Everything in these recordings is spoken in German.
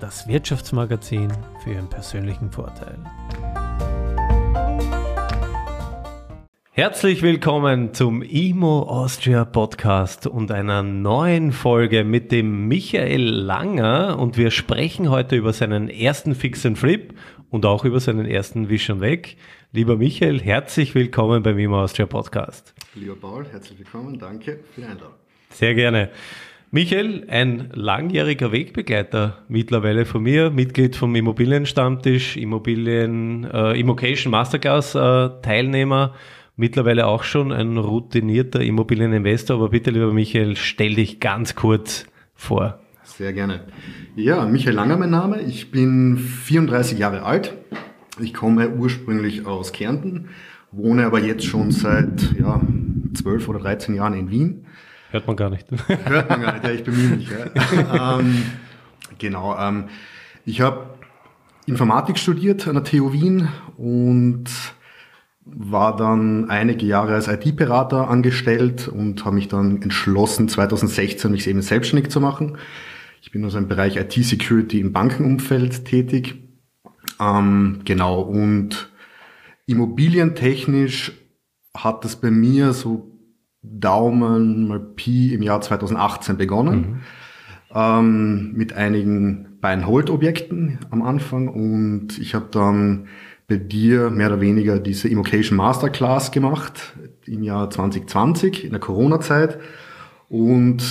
das Wirtschaftsmagazin für Ihren persönlichen Vorteil. Herzlich willkommen zum IMO Austria Podcast und einer neuen Folge mit dem Michael Langer und wir sprechen heute über seinen ersten Fix and Flip und auch über seinen ersten Vision Weg. Lieber Michael, herzlich willkommen beim IMO Austria Podcast. Lieber Paul, herzlich willkommen, danke für die Einladung. Sehr gerne. Michael, ein langjähriger Wegbegleiter mittlerweile von mir, Mitglied vom Immobilienstammtisch, Immobilien, äh, Immocation Masterclass äh, Teilnehmer, mittlerweile auch schon ein routinierter Immobilieninvestor. Aber bitte, lieber Michael, stell dich ganz kurz vor. Sehr gerne. Ja, Michael Langer mein Name. Ich bin 34 Jahre alt. Ich komme ursprünglich aus Kärnten, wohne aber jetzt schon seit ja, 12 oder 13 Jahren in Wien Hört man gar nicht. Hört man gar nicht, ja, ich bemühe mich. Ja. ähm, genau, ähm, ich habe Informatik studiert an der TU Wien und war dann einige Jahre als IT-Berater angestellt und habe mich dann entschlossen, 2016 mich eben selbstständig zu machen. Ich bin also im Bereich IT-Security im Bankenumfeld tätig. Ähm, genau, und immobilientechnisch hat das bei mir so Daumen mal Pi im Jahr 2018 begonnen. Mhm. Ähm, mit einigen Buy-and-Hold-Objekten am Anfang und ich habe dann bei dir mehr oder weniger diese Immocation Masterclass gemacht im Jahr 2020 in der Corona-Zeit und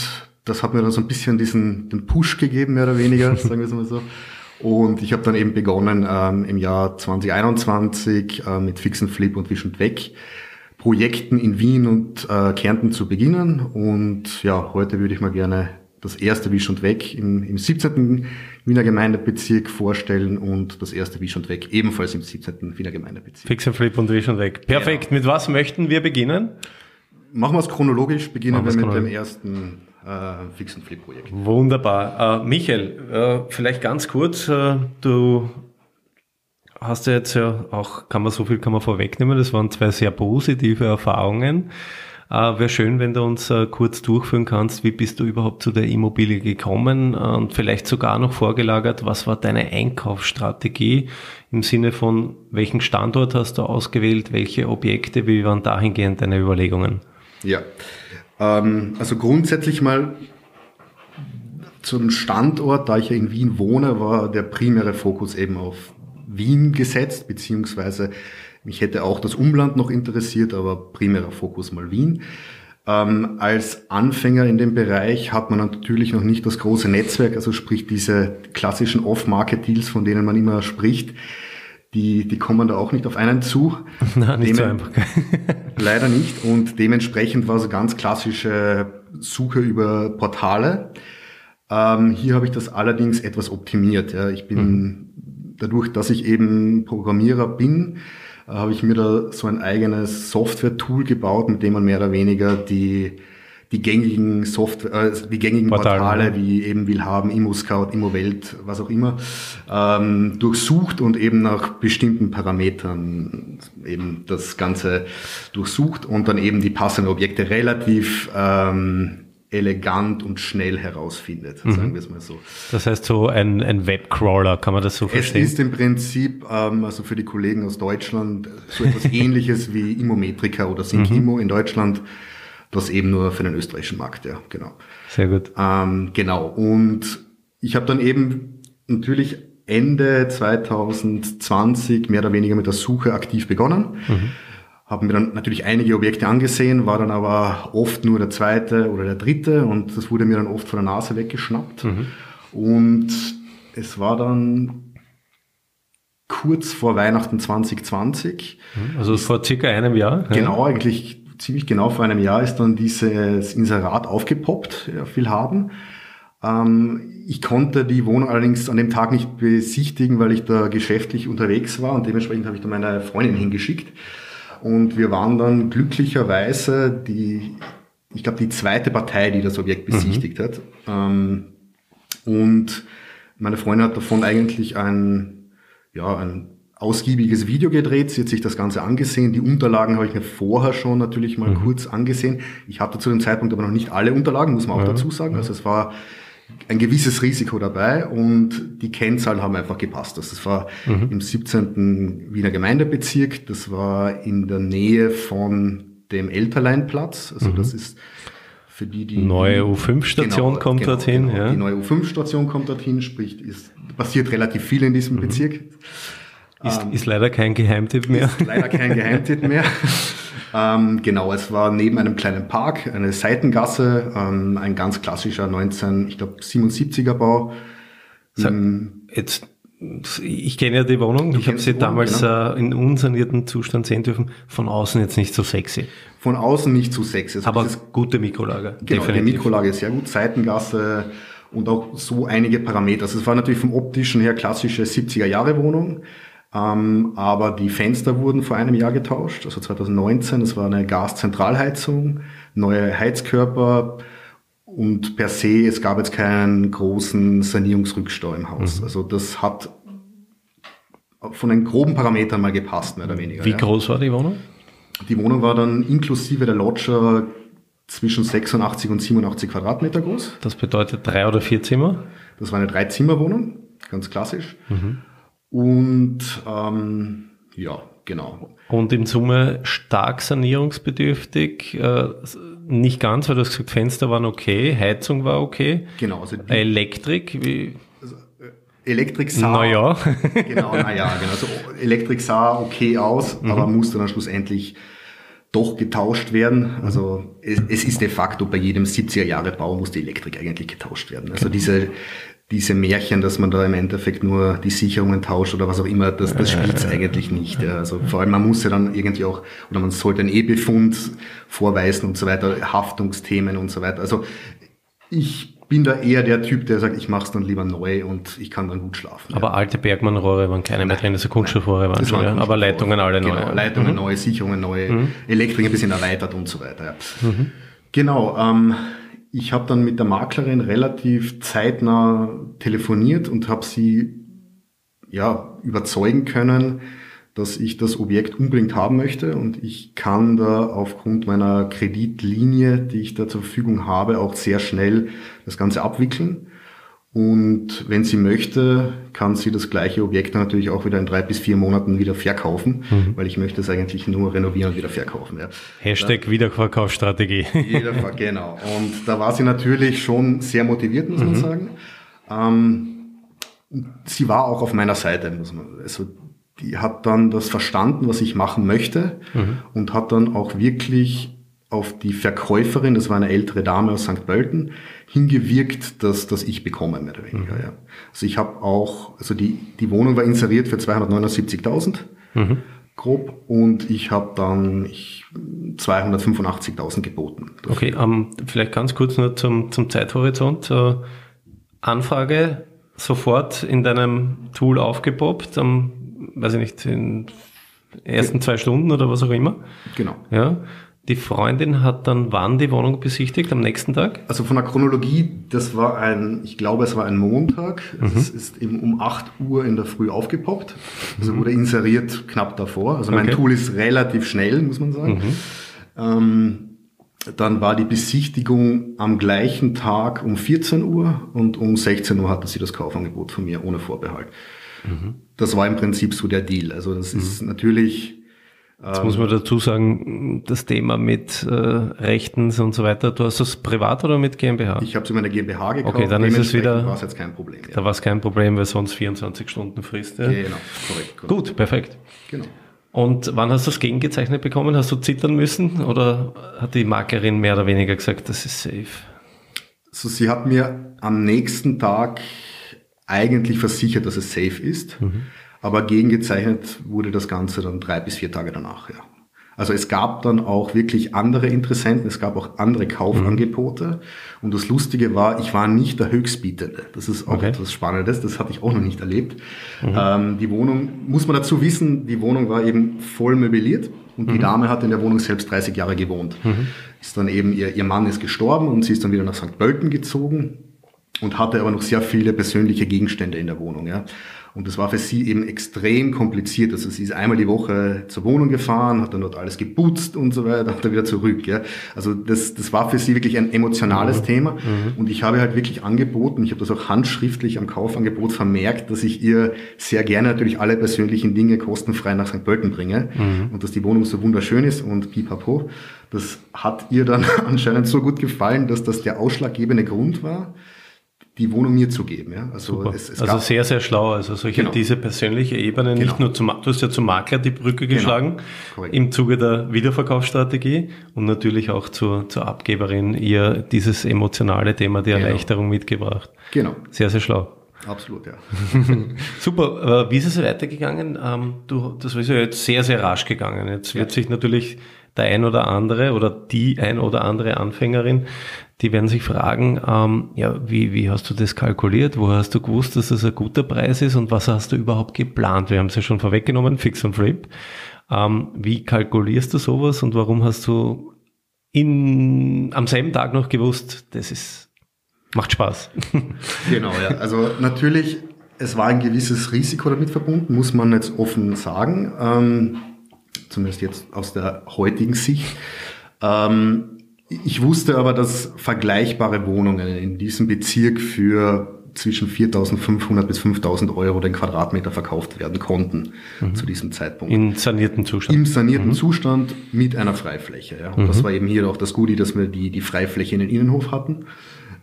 das hat mir dann so ein bisschen diesen den Push gegeben, mehr oder weniger, sagen wir es mal so. Und ich habe dann eben begonnen ähm, im Jahr 2021 äh, mit Fix and Flip und Wish und Weg Projekten in Wien und äh, Kärnten zu beginnen. Und ja, heute würde ich mal gerne das erste Wisch und Weg im, im 17. Wiener Gemeindebezirk vorstellen und das erste Wisch und Weg ebenfalls im 17. Wiener Gemeindebezirk. Fix and Flip und Wisch und Weg. Perfekt. Genau. Mit was möchten wir beginnen? Machen wir es chronologisch. Beginnen wir mit dem ersten äh, Fix and Flip Projekt. Wunderbar. Äh, Michael, äh, vielleicht ganz kurz. Äh, du hast du jetzt ja auch, kann man so viel kann man vorwegnehmen, das waren zwei sehr positive Erfahrungen. Äh, Wäre schön, wenn du uns äh, kurz durchführen kannst, wie bist du überhaupt zu der Immobilie gekommen und vielleicht sogar noch vorgelagert, was war deine Einkaufsstrategie im Sinne von, welchen Standort hast du ausgewählt, welche Objekte, wie waren dahingehend deine Überlegungen? Ja, ähm, also grundsätzlich mal zum Standort, da ich ja in Wien wohne, war der primäre Fokus eben auf Wien gesetzt, beziehungsweise mich hätte auch das Umland noch interessiert, aber primärer Fokus mal Wien. Ähm, als Anfänger in dem Bereich hat man natürlich noch nicht das große Netzwerk, also sprich diese klassischen Off-Market-Deals, von denen man immer spricht, die, die kommen da auch nicht auf einen zu. Nein, nicht Demen so einfach. leider nicht. Und dementsprechend war so ganz klassische Suche über Portale. Ähm, hier habe ich das allerdings etwas optimiert. Ja. Ich bin mhm dadurch, dass ich eben Programmierer bin, äh, habe ich mir da so ein eigenes Software-Tool gebaut, mit dem man mehr oder weniger die die gängigen Software, äh, die gängigen Portale, Portale wie eben Willhaben, ImmoScout, ImmoWelt, was auch immer, ähm, durchsucht und eben nach bestimmten Parametern eben das Ganze durchsucht und dann eben die passenden Objekte relativ ähm, elegant und schnell herausfindet, mhm. sagen wir es mal so. Das heißt so ein, ein Webcrawler, kann man das so verstehen? Es ist im Prinzip, ähm, also für die Kollegen aus Deutschland, so etwas ähnliches wie Immometrica oder Synkimo mhm. in Deutschland, das eben nur für den österreichischen Markt, ja, genau. Sehr gut. Ähm, genau, und ich habe dann eben natürlich Ende 2020 mehr oder weniger mit der Suche aktiv begonnen. Mhm haben mir dann natürlich einige Objekte angesehen, war dann aber oft nur der zweite oder der dritte und das wurde mir dann oft von der Nase weggeschnappt. Mhm. Und es war dann kurz vor Weihnachten 2020. Mhm. Also vor circa einem Jahr? Genau, eigentlich ziemlich genau vor einem Jahr ist dann dieses Inserat aufgepoppt, ja, viel haben. Ähm, ich konnte die Wohnung allerdings an dem Tag nicht besichtigen, weil ich da geschäftlich unterwegs war und dementsprechend habe ich da meine Freundin hingeschickt. Und wir waren dann glücklicherweise die, ich glaube, die zweite Partei, die das Objekt besichtigt mhm. hat. Ähm, und meine Freundin hat davon eigentlich ein, ja, ein ausgiebiges Video gedreht. Sie hat sich das Ganze angesehen. Die Unterlagen habe ich mir vorher schon natürlich mal mhm. kurz angesehen. Ich hatte zu dem Zeitpunkt aber noch nicht alle Unterlagen, muss man auch ja. dazu sagen. Also es war ein gewisses Risiko dabei und die Kennzahlen haben einfach gepasst. Das war mhm. im 17. Wiener Gemeindebezirk, das war in der Nähe von dem Elterleinplatz. Also mhm. das ist für die, die neue U5-Station genau, kommt genau, dorthin. Genau. Ja. Die neue U5-Station kommt dorthin, sprich, ist passiert relativ viel in diesem mhm. Bezirk. Ist, ähm, ist leider kein Geheimtipp mehr. Ist leider kein Geheimtipp mehr. ähm, genau, es war neben einem kleinen Park, eine Seitengasse, ähm, ein ganz klassischer 19, ich glaube 77er Bau. So, jetzt ich kenne ja die Wohnung, du ich habe sie Wohnung, damals genau. äh, in unsanierten Zustand sehen dürfen. Von außen jetzt nicht so sexy. Von außen nicht so sexy. Also Aber gute Mikrolage. Genau, definitiv. die Mikrolage ist sehr gut. Seitengasse und auch so einige Parameter. Also es war natürlich vom optischen her klassische 70er Jahre Wohnung. Ähm, aber die Fenster wurden vor einem Jahr getauscht, also 2019. Das war eine Gaszentralheizung, neue Heizkörper und per se, es gab jetzt keinen großen Sanierungsrückstau im Haus. Mhm. Also das hat von den groben Parametern mal gepasst, mehr oder weniger. Wie ja. groß war die Wohnung? Die Wohnung war dann inklusive der Lodger zwischen 86 und 87 Quadratmeter groß. Das bedeutet drei oder vier Zimmer? Das war eine Dreizimmerwohnung, ganz klassisch. Mhm. Und ähm, ja, genau. Und in Summe stark sanierungsbedürftig. Äh, nicht ganz, weil du hast gesagt, Fenster waren okay, Heizung war okay. Genau. Also Elektrik, wie? Also, äh, Elektrik sah. Naja. genau, naja, genau. Also Elektrik sah okay aus, mhm. aber musste dann schlussendlich doch getauscht werden. Also es, es, ist de facto bei jedem 70er Jahre Bau muss die Elektrik eigentlich getauscht werden. Also diese diese Märchen, dass man da im Endeffekt nur die Sicherungen tauscht oder was auch immer, das, das spielt es eigentlich nicht. Ja. Also vor allem, man muss ja dann irgendwie auch, oder man sollte einen E-Befund vorweisen und so weiter, Haftungsthemen und so weiter. Also ich bin da eher der Typ, der sagt, ich mache es dann lieber neu und ich kann dann gut schlafen. Aber ja. alte Bergmann-Rohre waren keine mehr drin, also Kunststoffrohre waren schon, ja. aber Leitungen alle genau, neu. Leitungen mhm. neu, Sicherungen neu, mhm. Elektrik ein bisschen erweitert und so weiter. Ja. Mhm. Genau, ähm, ich habe dann mit der Maklerin relativ zeitnah telefoniert und habe sie ja überzeugen können, dass ich das Objekt unbedingt haben möchte und ich kann da aufgrund meiner Kreditlinie, die ich da zur Verfügung habe, auch sehr schnell das Ganze abwickeln. Und wenn sie möchte, kann sie das gleiche Objekt natürlich auch wieder in drei bis vier Monaten wieder verkaufen, mhm. weil ich möchte es eigentlich nur renovieren und wieder verkaufen. Ja. Hashtag ja. Wiederverkaufsstrategie. Wiederver genau. Und da war sie natürlich schon sehr motiviert, muss mhm. man sagen. Ähm, sie war auch auf meiner Seite, muss man. Also die hat dann das verstanden, was ich machen möchte mhm. und hat dann auch wirklich auf die Verkäuferin, das war eine ältere Dame aus St. Pölten, hingewirkt, dass, dass ich bekomme, mehr oder weniger. Mhm. Ja. Also ich habe auch, also die, die Wohnung war inseriert für 279.000 mhm. grob und ich habe dann 285.000 geboten. Dafür. Okay, um, vielleicht ganz kurz nur zum, zum Zeithorizont. Uh, Anfrage sofort in deinem Tool aufgepoppt, am, weiß ich nicht, in ersten zwei Stunden oder was auch immer. Genau. Ja. Die Freundin hat dann wann die Wohnung besichtigt? Am nächsten Tag? Also von der Chronologie, das war ein, ich glaube, es war ein Montag. Mhm. Es ist eben um 8 Uhr in der Früh aufgepoppt. Also mhm. wurde inseriert knapp davor. Also mein okay. Tool ist relativ schnell, muss man sagen. Mhm. Ähm, dann war die Besichtigung am gleichen Tag um 14 Uhr und um 16 Uhr hatte sie das Kaufangebot von mir ohne Vorbehalt. Mhm. Das war im Prinzip so der Deal. Also das ist mhm. natürlich Jetzt muss man dazu sagen, das Thema mit äh, Rechtens und so weiter, du hast das privat oder mit GmbH? Ich habe es in meiner GmbH gekauft. Okay, dann ist es wieder. war es jetzt kein Problem. Ja. Da war es kein Problem, weil sonst 24 Stunden Frist. Ja. Genau, korrekt, korrekt. Gut, perfekt. Genau. Und wann hast du das gegengezeichnet bekommen? Hast du zittern müssen oder hat die Maklerin mehr oder weniger gesagt, das ist safe? Also sie hat mir am nächsten Tag eigentlich versichert, dass es safe ist. Mhm. Aber gegengezeichnet wurde das Ganze dann drei bis vier Tage danach, ja. Also es gab dann auch wirklich andere Interessenten, es gab auch andere Kaufangebote. Mhm. Und das Lustige war, ich war nicht der Höchstbietende. Das ist auch okay. etwas Spannendes, das hatte ich auch noch nicht erlebt. Mhm. Ähm, die Wohnung, muss man dazu wissen, die Wohnung war eben voll möbliert. Und die mhm. Dame hat in der Wohnung selbst 30 Jahre gewohnt. Mhm. Ist dann eben, ihr, ihr Mann ist gestorben und sie ist dann wieder nach St. Pölten gezogen und hatte aber noch sehr viele persönliche Gegenstände in der Wohnung. Ja. Und das war für sie eben extrem kompliziert. Also sie ist einmal die Woche zur Wohnung gefahren, hat dann dort alles geputzt und so weiter, dann wieder zurück. Ja. Also das, das war für sie wirklich ein emotionales mhm. Thema. Mhm. Und ich habe halt wirklich angeboten, ich habe das auch handschriftlich am Kaufangebot vermerkt, dass ich ihr sehr gerne natürlich alle persönlichen Dinge kostenfrei nach St. Pölten bringe mhm. und dass die Wohnung so wunderschön ist und pipapo. Das hat ihr dann anscheinend so gut gefallen, dass das der ausschlaggebende Grund war die Wohnung mir zu geben. Ja? Also, es, es also sehr, sehr schlau. Also solche, genau. diese persönliche Ebene, genau. nicht nur zum, du hast ja zum Makler die Brücke genau. geschlagen, genau. im Zuge der Wiederverkaufsstrategie und natürlich auch zur, zur Abgeberin ihr dieses emotionale Thema, die genau. Erleichterung mitgebracht. Genau. Sehr, sehr schlau. Absolut, ja. Super. Wie ist es weitergegangen? Ähm, du, das ist ja jetzt sehr, sehr rasch gegangen. Jetzt wird sich natürlich der ein oder andere oder die ein oder andere Anfängerin, die werden sich fragen, ähm, ja, wie, wie hast du das kalkuliert? Wo hast du gewusst, dass das ein guter Preis ist und was hast du überhaupt geplant? Wir haben es ja schon vorweggenommen, Fix und Flip. Ähm, wie kalkulierst du sowas und warum hast du in, am selben Tag noch gewusst, das ist, macht Spaß? Genau, ja. Also natürlich, es war ein gewisses Risiko damit verbunden, muss man jetzt offen sagen. Ähm, zumindest jetzt aus der heutigen Sicht. Ähm, ich wusste aber, dass vergleichbare Wohnungen in diesem Bezirk für zwischen 4.500 bis 5.000 Euro den Quadratmeter verkauft werden konnten mhm. zu diesem Zeitpunkt. In sanierten Zustand. Im sanierten mhm. Zustand mit einer Freifläche. Ja. Und mhm. das war eben hier auch das Goodie, dass wir die, die Freifläche in den Innenhof hatten.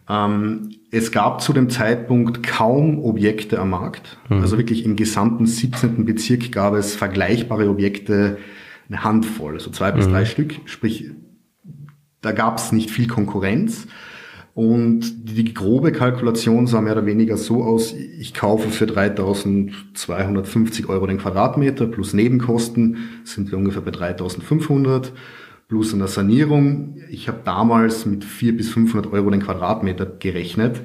Ähm, es gab zu dem Zeitpunkt kaum Objekte am Markt. Mhm. Also wirklich im gesamten 17. Bezirk gab es vergleichbare Objekte, eine Handvoll, so zwei bis mhm. drei Stück. Sprich, da gab es nicht viel Konkurrenz. Und die grobe Kalkulation sah mehr oder weniger so aus, ich kaufe für 3250 Euro den Quadratmeter plus Nebenkosten sind wir ungefähr bei 3500 plus einer Sanierung. Ich habe damals mit 400 bis 500 Euro den Quadratmeter gerechnet.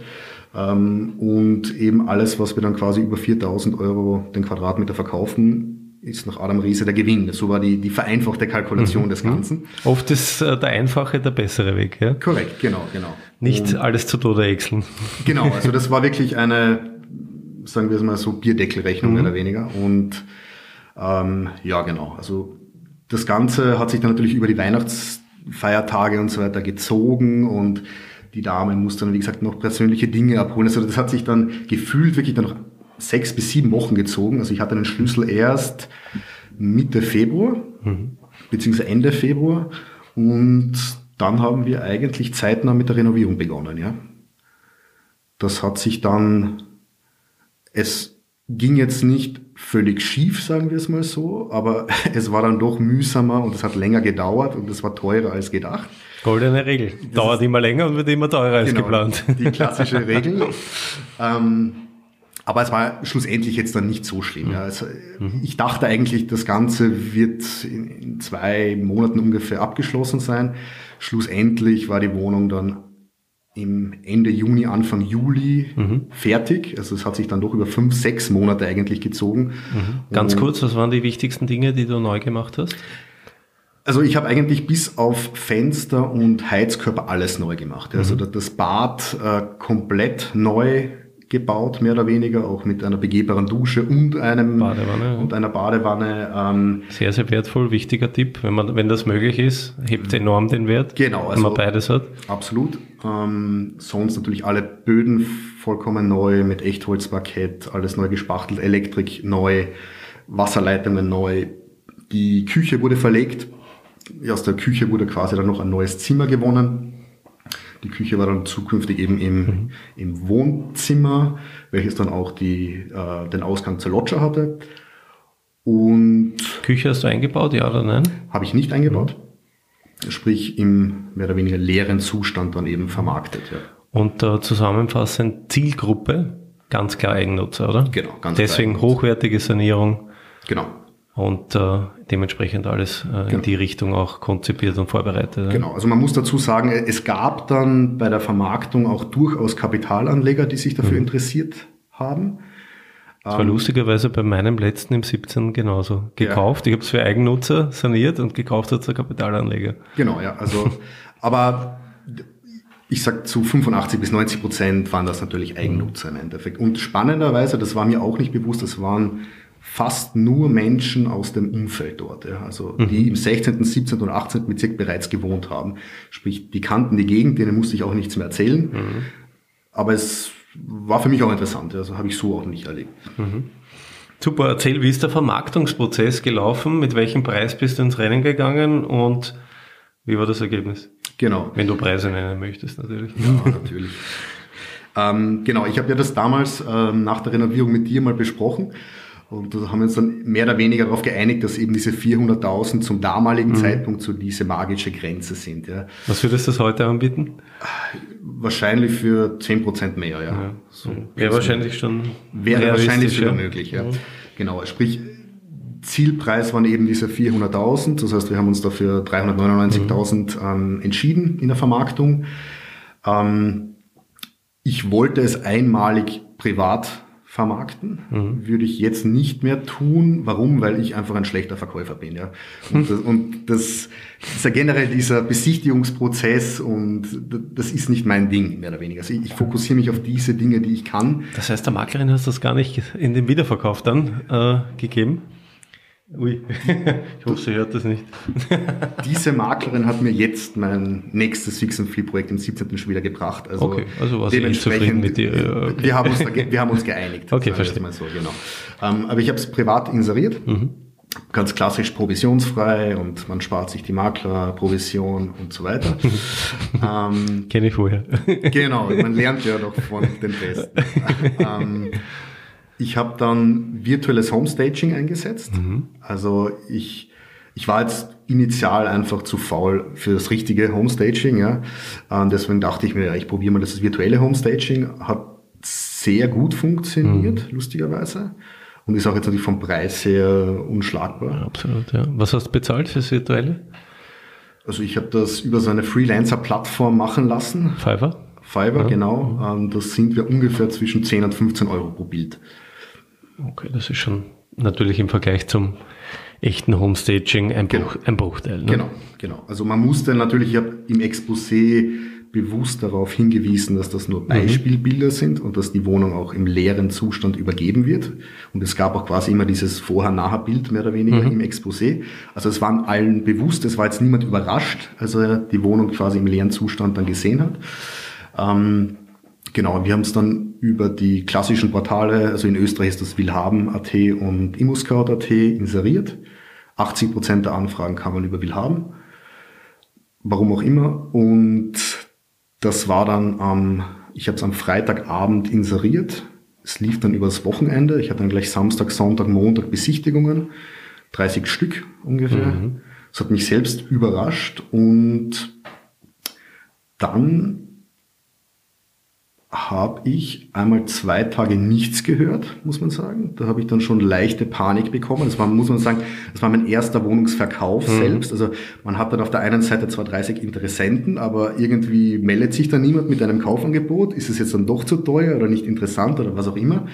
Ähm, und eben alles, was wir dann quasi über 4000 Euro den Quadratmeter verkaufen, ist nach Adam Riese der Gewinn. So war die, die vereinfachte Kalkulation mhm. des Ganzen. Oft ist äh, der einfache der bessere Weg, ja? Korrekt, genau, genau. Nicht Und alles zu Tode häckseln. Genau, also das war wirklich eine, sagen wir es mal so, Bierdeckelrechnung mhm. mehr oder weniger. Und ähm, ja, genau. Also das Ganze hat sich dann natürlich über die Weihnachtsfeiertage und so weiter gezogen und die Dame muss dann, wie gesagt, noch persönliche Dinge abholen. Also das hat sich dann gefühlt wirklich dann noch sechs bis sieben Wochen gezogen. Also ich hatte den Schlüssel erst Mitte Februar, mhm. beziehungsweise Ende Februar. Und dann haben wir eigentlich zeitnah mit der Renovierung begonnen, ja. Das hat sich dann, es ging jetzt nicht völlig schief, sagen wir es mal so, aber es war dann doch mühsamer und es hat länger gedauert und es war teurer als gedacht. Goldene Regel. Dauert immer länger und wird immer teurer als genau, geplant. Die klassische Regel. ähm, aber es war schlussendlich jetzt dann nicht so schlimm. Ja. Also, mhm. Ich dachte eigentlich, das Ganze wird in, in, zwei Monaten ungefähr abgeschlossen sein. Schlussendlich war die Wohnung dann im Ende Juni, Anfang Juli mhm. fertig. Also es hat sich dann doch über fünf, sechs Monate eigentlich gezogen. Mhm. Ganz Und kurz, was waren die wichtigsten Dinge, die du neu gemacht hast? Also ich habe eigentlich bis auf Fenster und Heizkörper alles neu gemacht. Also mhm. das Bad äh, komplett neu gebaut, mehr oder weniger, auch mit einer begehbaren Dusche und einem Badewanne, und einer Badewanne. Ähm, sehr, sehr wertvoll, wichtiger Tipp, wenn man, wenn das möglich ist, hebt enorm den Wert, genau, also, wenn man beides hat. Absolut. Ähm, sonst natürlich alle Böden vollkommen neu mit Echtholzparkett, alles neu gespachtelt, Elektrik neu, Wasserleitungen neu. Die Küche wurde verlegt. Aus der Küche wurde quasi dann noch ein neues Zimmer gewonnen die Küche war dann zukünftig eben im, mhm. im Wohnzimmer, welches dann auch die, äh, den Ausgang zur Loggia hatte. Und Küche hast du eingebaut, ja oder nein? Habe ich nicht eingebaut. Mhm. Sprich im mehr oder weniger leeren Zustand dann eben vermarktet. Ja. Und äh, zusammenfassend Zielgruppe, ganz klar Eigennutzer, oder? Genau, ganz Deswegen klar hochwertige Sanierung. Genau. Und äh, dementsprechend alles äh, genau. in die Richtung auch konzipiert und vorbereitet. Genau, also man muss dazu sagen, es gab dann bei der Vermarktung auch durchaus Kapitalanleger, die sich dafür mhm. interessiert haben. Das war ähm, lustigerweise bei meinem letzten im 17 genauso. Gekauft, ja. ich habe es für Eigennutzer saniert und gekauft hat es der Kapitalanleger. Genau, ja. Also, aber ich sag zu 85 bis 90 Prozent waren das natürlich Eigennutzer im Endeffekt. Und spannenderweise, das war mir auch nicht bewusst, das waren fast nur Menschen aus dem Umfeld dort, ja, also mhm. die im 16., 17. und 18. Bezirk bereits gewohnt haben. Sprich, die kannten die Gegend, denen musste ich auch nichts mehr erzählen. Mhm. Aber es war für mich auch interessant, also habe ich so auch nicht erlebt. Mhm. Super, erzähl, wie ist der Vermarktungsprozess gelaufen? Mit welchem Preis bist du ins Rennen gegangen und wie war das Ergebnis? Genau. Wenn du Preise nennen möchtest, natürlich. Ja, natürlich. ähm, genau, ich habe ja das damals ähm, nach der Renovierung mit dir mal besprochen und da haben wir uns dann mehr oder weniger darauf geeinigt, dass eben diese 400.000 zum damaligen mhm. Zeitpunkt so diese magische Grenze sind. Ja. Was würdest du das heute anbieten? Wahrscheinlich für 10% mehr, ja. ja. So wäre wahrscheinlich schon Wäre wahrscheinlich wieder möglich, ja. Mhm. Genau, sprich Zielpreis waren eben diese 400.000. Das heißt, wir haben uns dafür 399.000 ähm, entschieden in der Vermarktung. Ähm, ich wollte es einmalig privat vermarkten. Mhm. Würde ich jetzt nicht mehr tun. Warum? Weil ich einfach ein schlechter Verkäufer bin. Ja. Und, das, und das ist ja generell dieser Besichtigungsprozess und das ist nicht mein Ding, mehr oder weniger. Also ich, ich fokussiere mich auf diese Dinge, die ich kann. Das heißt, der Maklerin hast du das gar nicht in den Wiederverkauf dann äh, gegeben? Ui, ich hoffe, sie hört das nicht. Diese Maklerin hat mir jetzt mein nächstes Fix and Flip Projekt im 17. schon wieder gebracht. Also, okay, also war dementsprechend mit dir. Okay. Wir, haben uns wir haben uns geeinigt. Okay, verstehe. Mal so, genau. Ähm, aber ich habe es privat inseriert. Mhm. Ganz klassisch provisionsfrei und man spart sich die Maklerprovision und so weiter. ähm, Kenne ich vorher. genau, man lernt ja doch von den Besten. ähm, ich habe dann virtuelles Homestaging eingesetzt. Mhm. Also ich, ich war jetzt initial einfach zu faul für das richtige Homestaging. Ja. Und deswegen dachte ich mir, ja, ich probiere mal das virtuelle Homestaging. Hat sehr gut funktioniert, mhm. lustigerweise. Und ist auch jetzt natürlich vom Preis her unschlagbar. Ja, absolut, ja. Was hast du bezahlt fürs virtuelle? Also ich habe das über so eine Freelancer-Plattform machen lassen. Fiverr? Fiverr, ja. genau. Ähm, das sind wir ungefähr zwischen 10 und 15 Euro pro Bild. Okay, das ist schon natürlich im Vergleich zum echten Homestaging ein, Bruch, genau. ein Bruchteil. Ne? Genau, genau. Also man musste natürlich, ich habe im Exposé bewusst darauf hingewiesen, dass das nur mhm. Beispielbilder mhm. sind und dass die Wohnung auch im leeren Zustand übergeben wird. Und es gab auch quasi immer dieses Vorher-Nachher-Bild mehr oder weniger mhm. im Exposé. Also es waren allen bewusst, es war jetzt niemand überrascht, als er die Wohnung quasi im leeren Zustand dann gesehen hat. Ähm, Genau, wir haben es dann über die klassischen Portale, also in Österreich ist das Willhaben.at und ImmoScout.at inseriert. 80 Prozent der Anfragen kamen über Willhaben. Warum auch immer. Und das war dann am, ich habe es am Freitagabend inseriert. Es lief dann übers Wochenende. Ich hatte dann gleich Samstag, Sonntag, Montag Besichtigungen. 30 Stück ungefähr. Mhm. Das hat mich selbst überrascht. Und dann habe ich einmal zwei Tage nichts gehört, muss man sagen. Da habe ich dann schon leichte Panik bekommen. Das war, muss man sagen, das war mein erster Wohnungsverkauf mhm. selbst. Also man hat dann auf der einen Seite zwar 30 Interessenten, aber irgendwie meldet sich da niemand mit einem Kaufangebot. Ist es jetzt dann doch zu teuer oder nicht interessant oder was auch immer?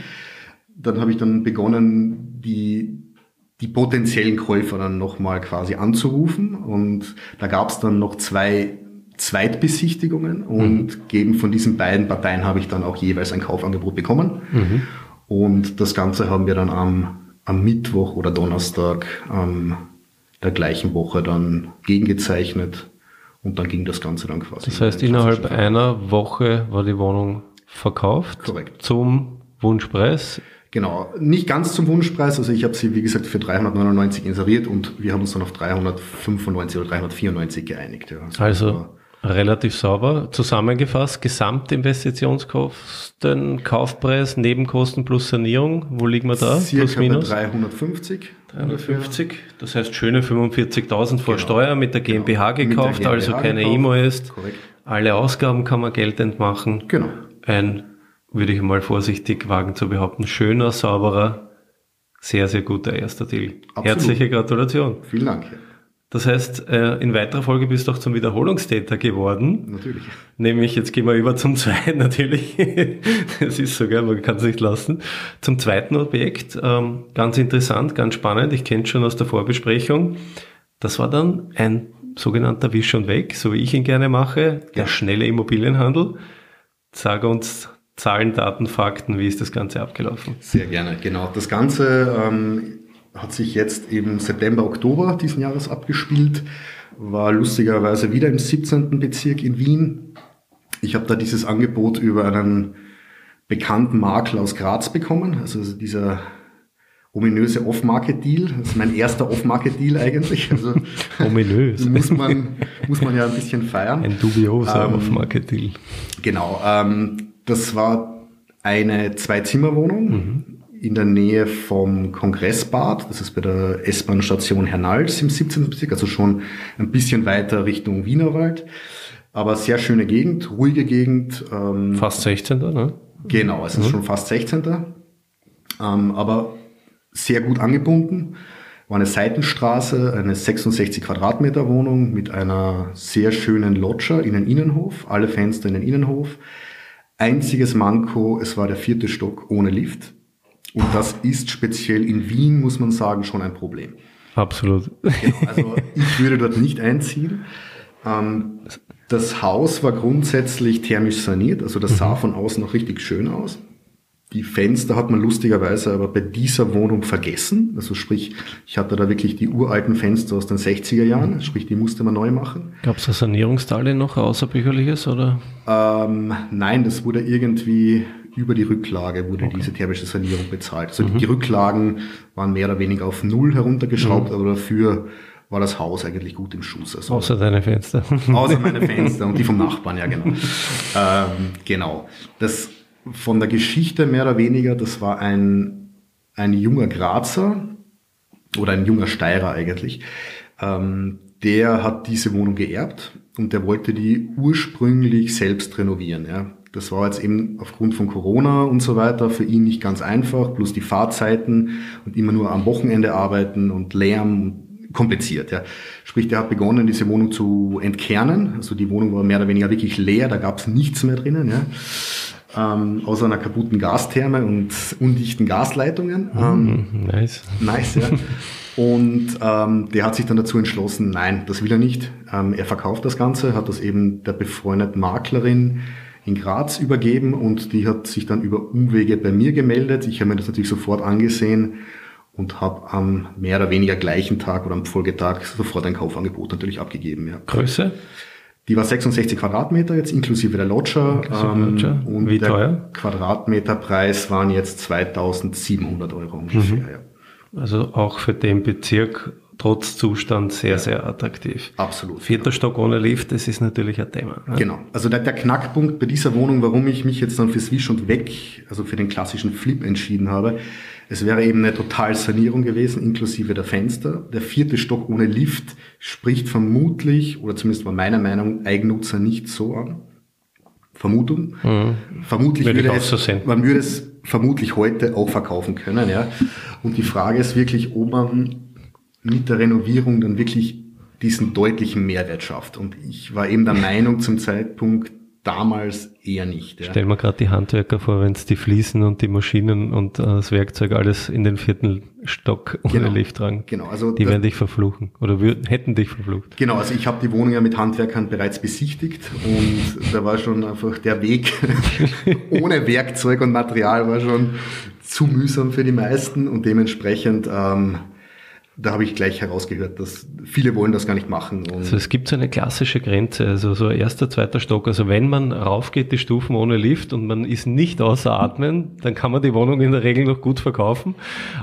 Dann habe ich dann begonnen, die die potenziellen Käufer dann nochmal quasi anzurufen. Und da gab es dann noch zwei Zweitbesichtigungen und mhm. geben von diesen beiden Parteien habe ich dann auch jeweils ein Kaufangebot bekommen. Mhm. Und das Ganze haben wir dann am, am Mittwoch oder Donnerstag ähm, der gleichen Woche dann gegengezeichnet und dann ging das Ganze dann quasi. Das heißt, in innerhalb einer Woche war die Wohnung verkauft. Korrekt. Zum Wunschpreis. Genau, nicht ganz zum Wunschpreis. Also ich habe sie, wie gesagt, für 399 inseriert und wir haben uns dann auf 395 oder 394 geeinigt. Ja. Also, also Relativ sauber. Zusammengefasst, Gesamtinvestitionskosten, Kaufpreis, Nebenkosten plus Sanierung. Wo liegen wir da? Circa plus minus? 350. 350. Das heißt schöne 45.000 vor genau. Steuer mit der GmbH genau. gekauft, der GmbH also keine IMO ist. Korrekt. Alle Ausgaben kann man geltend machen. Genau. Ein, würde ich mal vorsichtig wagen zu behaupten, schöner, sauberer Sehr, sehr guter erster Deal. Absolut. Herzliche Gratulation. Vielen Dank. Das heißt, äh, in weiterer Folge bist du auch zum Wiederholungstäter geworden. Natürlich. Nämlich, jetzt gehen wir über zum zweiten, natürlich. Das ist so, gell, man kann es nicht lassen. Zum zweiten Objekt, ähm, ganz interessant, ganz spannend. Ich kenne schon aus der Vorbesprechung. Das war dann ein sogenannter Wisch und Weg, so wie ich ihn gerne mache, der schnelle Immobilienhandel. Sag uns Zahlen, Daten, Fakten, wie ist das Ganze abgelaufen? Sehr gerne, genau. Das Ganze ähm, hat sich jetzt im September, Oktober diesen Jahres abgespielt, war lustigerweise wieder im 17. Bezirk in Wien. Ich habe da dieses Angebot über einen bekannten Makler aus Graz bekommen, also dieser ominöse Off-Market-Deal. Das ist mein erster Off-Market-Deal eigentlich. Also Ominös. muss man, muss man ja ein bisschen feiern. Ein dubioser ähm, Off-Market-Deal. Genau. Ähm, das war eine Zwei-Zimmer-Wohnung mhm. In der Nähe vom Kongressbad. Das ist bei der S-Bahn-Station Hernals im 17. Bezirk, also schon ein bisschen weiter Richtung Wienerwald. Aber sehr schöne Gegend, ruhige Gegend. Ähm, fast 16. ne? Genau, es ist mhm. schon fast 16. Ähm, aber sehr gut angebunden. War eine Seitenstraße, eine 66 Quadratmeter Wohnung mit einer sehr schönen Loggia in den Innenhof, alle Fenster in den Innenhof. Einziges Manko, es war der vierte Stock ohne Lift. Und das ist speziell in Wien, muss man sagen, schon ein Problem. Absolut. Genau, also ich würde dort nicht einziehen. Ähm, das Haus war grundsätzlich thermisch saniert, also das sah mhm. von außen noch richtig schön aus. Die Fenster hat man lustigerweise aber bei dieser Wohnung vergessen. Also sprich, ich hatte da wirklich die uralten Fenster aus den 60er Jahren, sprich, die musste man neu machen. Gab es ein Sanierungsdarlehen noch außerbücherliches oder? Ähm, nein, das wurde irgendwie über die Rücklage wurde okay. diese thermische Sanierung bezahlt. Also mhm. die Rücklagen waren mehr oder weniger auf Null heruntergeschraubt, mhm. aber dafür war das Haus eigentlich gut im Schuss. Also, außer deine Fenster. Außer meine Fenster und die vom Nachbarn, ja genau. ähm, genau. Das von der Geschichte mehr oder weniger, das war ein, ein junger Grazer oder ein junger Steirer eigentlich. Ähm, der hat diese Wohnung geerbt und der wollte die ursprünglich selbst renovieren. Ja. Das war jetzt eben aufgrund von Corona und so weiter für ihn nicht ganz einfach, plus die Fahrzeiten und immer nur am Wochenende arbeiten und Lärm kompliziert. Ja. Sprich, der hat begonnen, diese Wohnung zu entkernen. Also die Wohnung war mehr oder weniger wirklich leer, da gab es nichts mehr drinnen. Ja ähm, außer einer kaputten Gastherme und undichten Gasleitungen. Mhm, ähm, nice. Nice, ja. Und ähm, der hat sich dann dazu entschlossen, nein, das will er nicht. Ähm, er verkauft das Ganze, hat das eben der befreundeten Maklerin in Graz übergeben und die hat sich dann über Umwege bei mir gemeldet. Ich habe mir das natürlich sofort angesehen und habe am mehr oder weniger gleichen Tag oder am Folgetag sofort ein Kaufangebot natürlich abgegeben. Ja. Größe? Die war 66 Quadratmeter jetzt inklusive der Lodger. Ähm, und Wie der teuer? Quadratmeterpreis waren jetzt 2700 Euro ungefähr. Mhm. Ja. Also auch für den Bezirk trotz Zustand sehr, ja. sehr attraktiv. Absolut. Vierter genau. Stock ohne Lift, das ist natürlich ein Thema. Ne? Genau. Also der, der, Knackpunkt bei dieser Wohnung, warum ich mich jetzt dann für Swish und Weg, also für den klassischen Flip entschieden habe, es wäre eben eine Totalsanierung gewesen, inklusive der Fenster. Der vierte Stock ohne Lift spricht vermutlich, oder zumindest war meiner Meinung, Eigennutzer nicht so an. Vermutung. Mhm. Vermutlich würde, würde es, so man würde es vermutlich heute auch verkaufen können, ja. Und die Frage ist wirklich, ob man mit der Renovierung dann wirklich diesen deutlichen Mehrwert schafft. Und ich war eben der Meinung zum Zeitpunkt, damals eher nicht. Ja. Stell mir gerade die Handwerker vor, wenn es die Fliesen und die Maschinen und äh, das Werkzeug alles in den vierten Stock ohne genau, Lift tragen. Genau, also die werden dich verfluchen oder würden, hätten dich verflucht. Genau, also ich habe die Wohnung ja mit Handwerkern bereits besichtigt und da war schon einfach der Weg ohne Werkzeug und Material war schon zu mühsam für die meisten und dementsprechend ähm, da habe ich gleich herausgehört, dass viele wollen das gar nicht machen. also es gibt so eine klassische Grenze, also so erster, zweiter Stock. Also wenn man raufgeht, die Stufen ohne Lift und man ist nicht außer Atmen, dann kann man die Wohnung in der Regel noch gut verkaufen.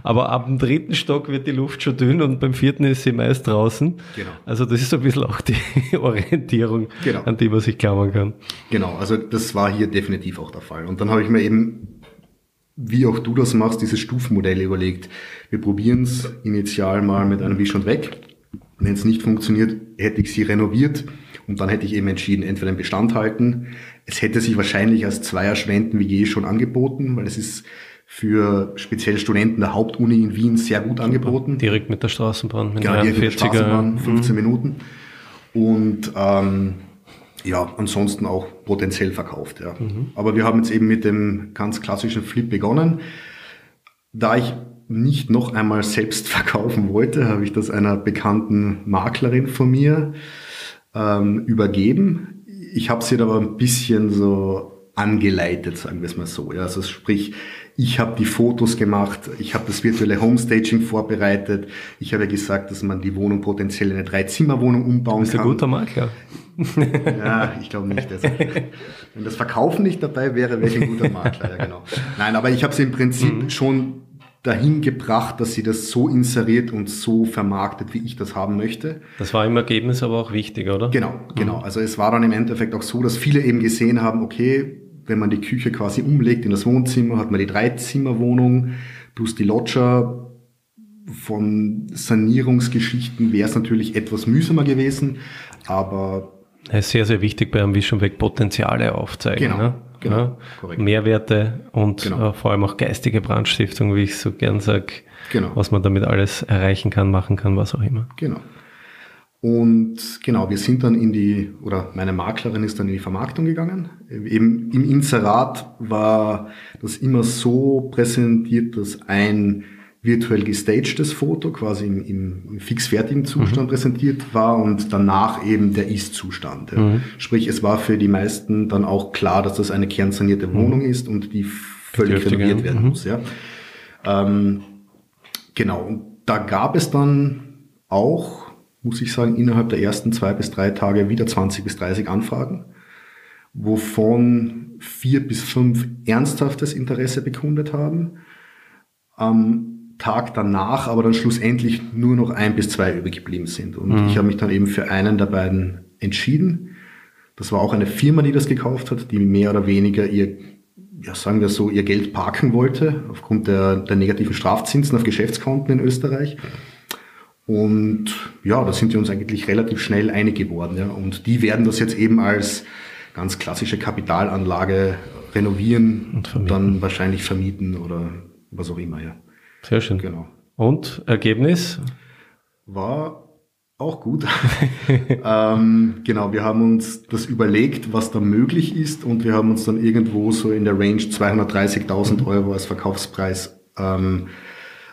Aber ab dem dritten Stock wird die Luft schon dünn und beim vierten ist sie meist draußen. Genau. Also das ist so ein bisschen auch die Orientierung, genau. an die man sich klammern kann. Genau, also das war hier definitiv auch der Fall. Und dann habe ich mir eben wie auch du das machst, dieses Stufenmodell überlegt. Wir probieren es initial mal mit einem Wisch und weg. Wenn es nicht funktioniert, hätte ich sie renoviert und dann hätte ich eben entschieden, entweder den Bestand halten. Es hätte sich wahrscheinlich als Zweierschwenden wie je schon angeboten, weil es ist für speziell Studenten der Hauptuni in Wien sehr gut angeboten. Direkt mit der Straßenbahn, mit genau, direkt mit der Straßenbahn, 15 mhm. Minuten. Und ähm, ja, ansonsten auch potenziell verkauft. Ja. Mhm. Aber wir haben jetzt eben mit dem ganz klassischen Flip begonnen. Da ich nicht noch einmal selbst verkaufen wollte, habe ich das einer bekannten Maklerin von mir ähm, übergeben. Ich habe sie aber ein bisschen so angeleitet, sagen wir es mal so. Ja. Also sprich, ich habe die Fotos gemacht, ich habe das virtuelle Homestaging vorbereitet, ich habe gesagt, dass man die Wohnung potenziell in eine Dreizimmerwohnung umbauen ist kann. Ist ein guter Makler. ja, ich glaube nicht. Also, wenn das Verkaufen nicht dabei wäre, wäre ich ein guter Makler, ja genau. Nein, aber ich habe sie im Prinzip mhm. schon dahin gebracht, dass sie das so inseriert und so vermarktet, wie ich das haben möchte. Das war im Ergebnis aber auch wichtig, oder? Genau, genau. Mhm. Also es war dann im Endeffekt auch so, dass viele eben gesehen haben, okay, wenn man die Küche quasi umlegt in das Wohnzimmer, hat man die Dreizimmerwohnung plus die Lodger. Von Sanierungsgeschichten wäre es natürlich etwas mühsamer gewesen, aber es ist sehr, sehr wichtig bei einem Vision Weg Potenziale aufzeigen. Genau. Ne? Genau, ja, korrekt. Mehrwerte und genau. äh, vor allem auch geistige Brandstiftung, wie ich so gern sage, genau. was man damit alles erreichen kann, machen kann, was auch immer. Genau. Und genau, wir sind dann in die, oder meine Maklerin ist dann in die Vermarktung gegangen. Eben im Inserat war das immer so präsentiert, dass ein virtuell gestagedes Foto quasi im, im, im fixfertigen Zustand mhm. präsentiert war und danach eben der Ist-Zustand. Ja. Mhm. Sprich, es war für die meisten dann auch klar, dass das eine kernsanierte mhm. Wohnung ist und die völlig renoviert werden mhm. muss. Ja. Ähm, genau, und da gab es dann auch muss ich sagen, innerhalb der ersten zwei bis drei Tage wieder 20 bis 30 Anfragen, wovon vier bis fünf ernsthaftes Interesse bekundet haben. Am Tag danach aber dann schlussendlich nur noch ein bis zwei übergeblieben sind. Und mhm. ich habe mich dann eben für einen der beiden entschieden. Das war auch eine Firma, die das gekauft hat, die mehr oder weniger ihr, ja, sagen wir so, ihr Geld parken wollte, aufgrund der, der negativen Strafzinsen auf Geschäftskonten in Österreich. Und ja, da sind wir uns eigentlich relativ schnell einig geworden. Ja. Und die werden das jetzt eben als ganz klassische Kapitalanlage renovieren und, dann wahrscheinlich vermieten oder was auch immer. Ja. Sehr schön. Genau. Und Ergebnis? War auch gut. ähm, genau, wir haben uns das überlegt, was da möglich ist und wir haben uns dann irgendwo so in der Range 230.000 Euro als Verkaufspreis ähm,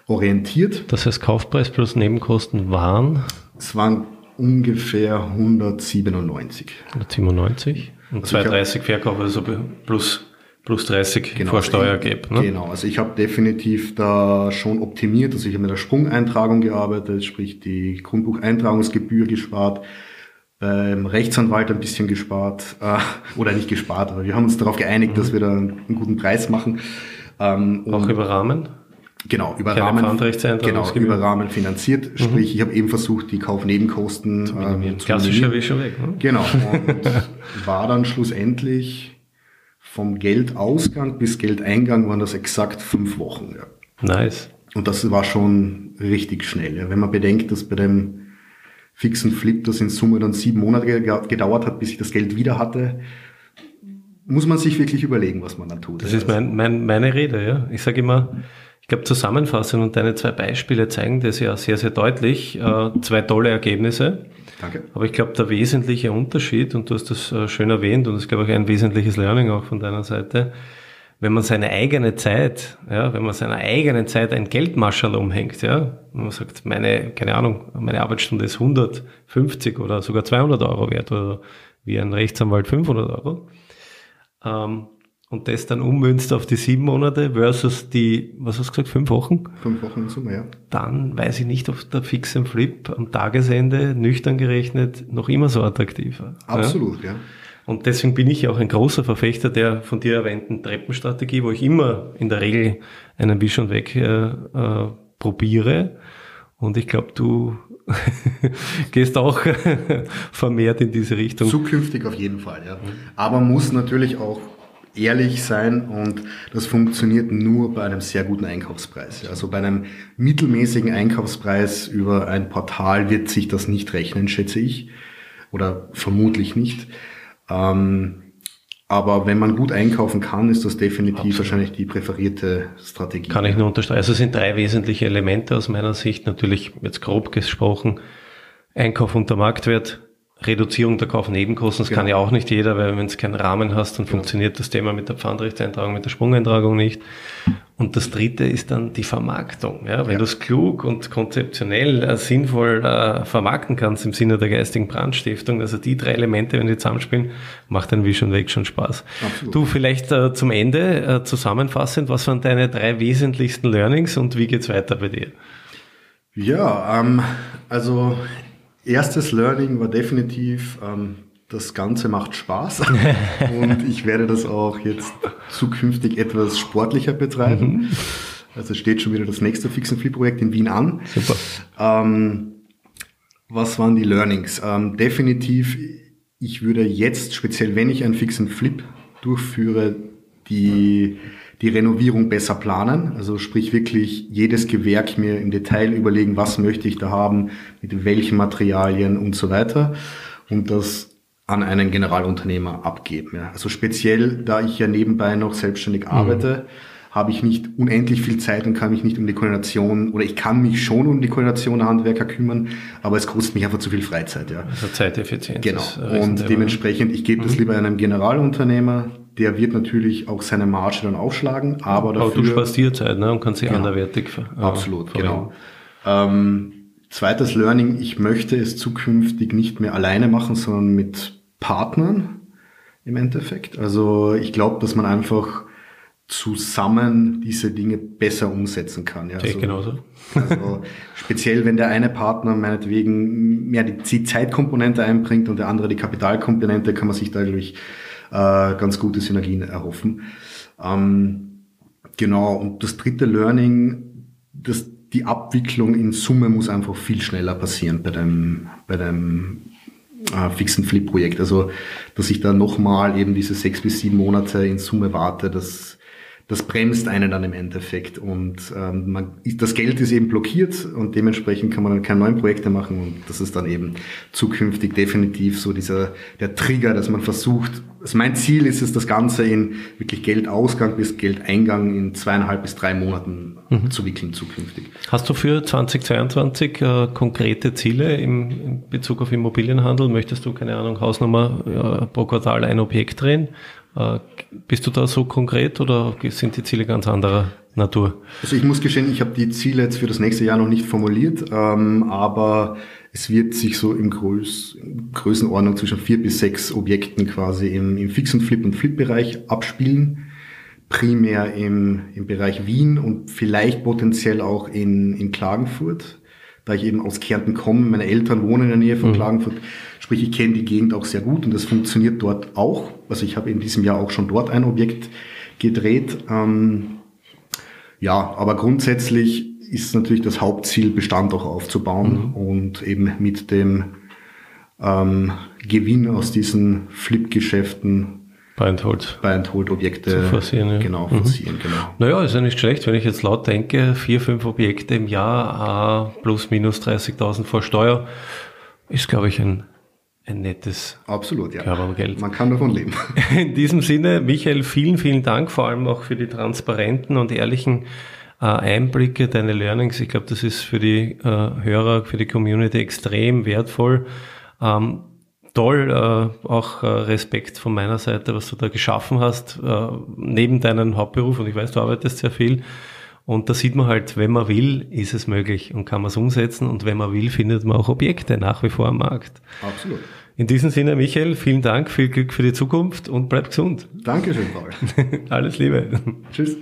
orientiert. Das heißt, Kaufpreis plus Nebenkosten waren? Es waren ungefähr 197. 197? Und also 230 Verkauf, also plus, plus 30 genau, vor Steuer gäbe. Ne? Genau, also ich habe definitiv da schon optimiert. Also ich habe mit der Sprungeintragung gearbeitet, sprich die Grundbucheintragungsgebühr gespart, beim Rechtsanwalt ein bisschen gespart, äh, oder nicht gespart, aber wir haben uns darauf geeinigt, mhm. dass wir da einen guten Preis machen. Ähm, Auch über Rahmen? Genau, über Rahmen, genau, über Rahmen finanziert. Mhm. Sprich, ich habe eben versucht, die Kaufnebenkosten zu minimieren. Äh, zu Klassischer wie schon weg. Ne? Genau. Und war dann schlussendlich vom Geldausgang bis Geldeingang waren das exakt fünf Wochen. Ja. Nice. Und das war schon richtig schnell. Ja. Wenn man bedenkt, dass bei dem fixen Flip das in Summe dann sieben Monate gedauert hat, bis ich das Geld wieder hatte, muss man sich wirklich überlegen, was man da tut. Das ist mein, mein, meine Rede, ja. Ich sage immer, ich glaube, Zusammenfassung und deine zwei Beispiele zeigen das ja sehr, sehr deutlich. Äh, zwei tolle Ergebnisse. Danke. Aber ich glaube, der wesentliche Unterschied, und du hast das äh, schön erwähnt, und das ist, glaube ich, ein wesentliches Learning auch von deiner Seite, wenn man seine eigene Zeit, ja, wenn man seiner eigenen Zeit ein Geldmarschall umhängt, ja, wenn man sagt, meine, keine Ahnung, meine Arbeitsstunde ist 150 oder sogar 200 Euro wert oder wie ein Rechtsanwalt 500 Euro, ähm, und das dann ummünzt auf die sieben Monate versus die, was hast du gesagt, fünf Wochen? Fünf Wochen in Summe, ja. Dann weiß ich nicht, ob der Fix and Flip am Tagesende, nüchtern gerechnet, noch immer so attraktiv war. Absolut, ja. ja. Und deswegen bin ich auch ein großer Verfechter der von dir erwähnten Treppenstrategie, wo ich immer in der Regel einen Wisch und Weg äh, äh, probiere. Und ich glaube, du gehst auch vermehrt in diese Richtung. Zukünftig auf jeden Fall, ja. Aber muss natürlich auch ehrlich sein und das funktioniert nur bei einem sehr guten Einkaufspreis. Also bei einem mittelmäßigen Einkaufspreis über ein Portal wird sich das nicht rechnen, schätze ich. Oder vermutlich nicht. Ähm, Aber wenn man gut einkaufen kann, ist das definitiv Absolut. wahrscheinlich die präferierte Strategie. Kann ich nur unterstreichen. Also es sind drei wesentliche Elemente aus meiner Sicht. Natürlich jetzt grob gesprochen. Einkauf unter Marktwert, Reduzierung der Kaufnebenkosten, das genau. kann ja auch nicht jeder, weil wenn es keinen Rahmen hast, dann genau. funktioniert das Thema mit der Pfandrechtseintragung, mit der Sprungeintragung nicht. Und das dritte ist dann die Vermarktung. Ja, wenn ja. du es klug und konzeptionell äh, sinnvoll äh, vermarkten kannst im Sinne der geistigen Brandstiftung, also die drei Elemente, wenn die zusammenspielen, macht dann wie schon weg schon Spaß. Absolut. Du vielleicht äh, zum Ende äh, zusammenfassend, was waren deine drei wesentlichsten Learnings und wie geht's weiter bei dir? Ja, ähm, also erstes Learning war definitiv, ähm, das Ganze macht Spaß und ich werde das auch jetzt zukünftig etwas sportlicher betreiben. Mhm. Also steht schon wieder das nächste Fix and Flip Projekt in Wien an. Super. Ähm, was waren die Learnings? Ähm, definitiv, ich würde jetzt, speziell wenn ich ein Fix and Flip durchführe, die, die Renovierung besser planen. Also sprich wirklich jedes Gewerk mir im Detail überlegen, was möchte ich da haben, mit welchen Materialien und so weiter. Und das an einen Generalunternehmer abgeben. Ja. Also speziell, da ich ja nebenbei noch selbstständig mhm. arbeite, habe ich nicht unendlich viel Zeit und kann mich nicht um die Koordination oder ich kann mich schon um die Koordination der Handwerker kümmern, aber es kostet mich einfach zu viel Freizeit. Ja. Also Zeiteffizienz. Genau. Und dementsprechend, ich gebe mhm. das lieber einem Generalunternehmer, der wird natürlich auch seine Marge dann aufschlagen, aber dafür... Aber du sparst dir Zeit ne, und kannst sie genau. anderwertig ver Absolut, verwenden. genau. Ähm, zweites Learning, ich möchte es zukünftig nicht mehr alleine machen, sondern mit Partnern im Endeffekt. Also ich glaube, dass man einfach zusammen diese Dinge besser umsetzen kann. Ja, also, genauso. also speziell, wenn der eine Partner meinetwegen mehr die Zeitkomponente einbringt und der andere die Kapitalkomponente, kann man sich dadurch äh, ganz gute Synergien erhoffen. Ähm, genau, und das dritte Learning, das, die Abwicklung in Summe muss einfach viel schneller passieren bei dem, bei dem äh, fixen Flip-Projekt. Also, dass ich da nochmal eben diese sechs bis sieben Monate in Summe warte, das das bremst einen dann im Endeffekt und ähm, man, das Geld ist eben blockiert und dementsprechend kann man dann keine neuen Projekte machen und das ist dann eben zukünftig definitiv so dieser der Trigger, dass man versucht, also mein Ziel ist es, das Ganze in wirklich Geldausgang bis Geldeingang in zweieinhalb bis drei Monaten mhm. zu wickeln zukünftig. Hast du für 2022 äh, konkrete Ziele im, in Bezug auf Immobilienhandel? Möchtest du, keine Ahnung, Hausnummer äh, pro Quartal ein Objekt drehen? Äh, bist du da so konkret oder sind die Ziele ganz anderer Natur? Also ich muss gestehen, ich habe die Ziele jetzt für das nächste Jahr noch nicht formuliert, ähm, aber es wird sich so im Größ Größenordnung zwischen vier bis sechs Objekten quasi im, im Fix- und Flip- und Flip-Bereich abspielen. Primär im, im Bereich Wien und vielleicht potenziell auch in, in Klagenfurt da ich eben aus Kärnten komme. Meine Eltern wohnen in der Nähe von mhm. Klagenfurt. Sprich, ich kenne die Gegend auch sehr gut und das funktioniert dort auch. Also ich habe in diesem Jahr auch schon dort ein Objekt gedreht. Ähm, ja, aber grundsätzlich ist natürlich das Hauptziel, Bestand auch aufzubauen mhm. und eben mit dem ähm, Gewinn aus diesen Flip-Geschäften Buy and Hold. Buy and Hold Objekte. Zu forcieren, ja. Genau, mhm. forcieren, genau. Naja, ist ja nicht schlecht, wenn ich jetzt laut denke, vier, fünf Objekte im Jahr, plus minus 30.000 vor Steuer, ist, glaube ich, ein, ein nettes Absolut, ja. Geld. Man kann davon leben. In diesem Sinne, Michael, vielen, vielen Dank, vor allem auch für die transparenten und ehrlichen äh, Einblicke, deine Learnings. Ich glaube, das ist für die äh, Hörer, für die Community extrem wertvoll. Ähm, toll, äh, auch äh, Respekt von meiner Seite, was du da geschaffen hast, äh, neben deinem Hauptberuf, und ich weiß, du arbeitest sehr viel. Und da sieht man halt, wenn man will, ist es möglich und kann man es umsetzen. Und wenn man will, findet man auch Objekte nach wie vor am Markt. Absolut. In diesem Sinne, Michael, vielen Dank, viel Glück für die Zukunft und bleib gesund. Dankeschön, Paul. Alles Liebe. Tschüss.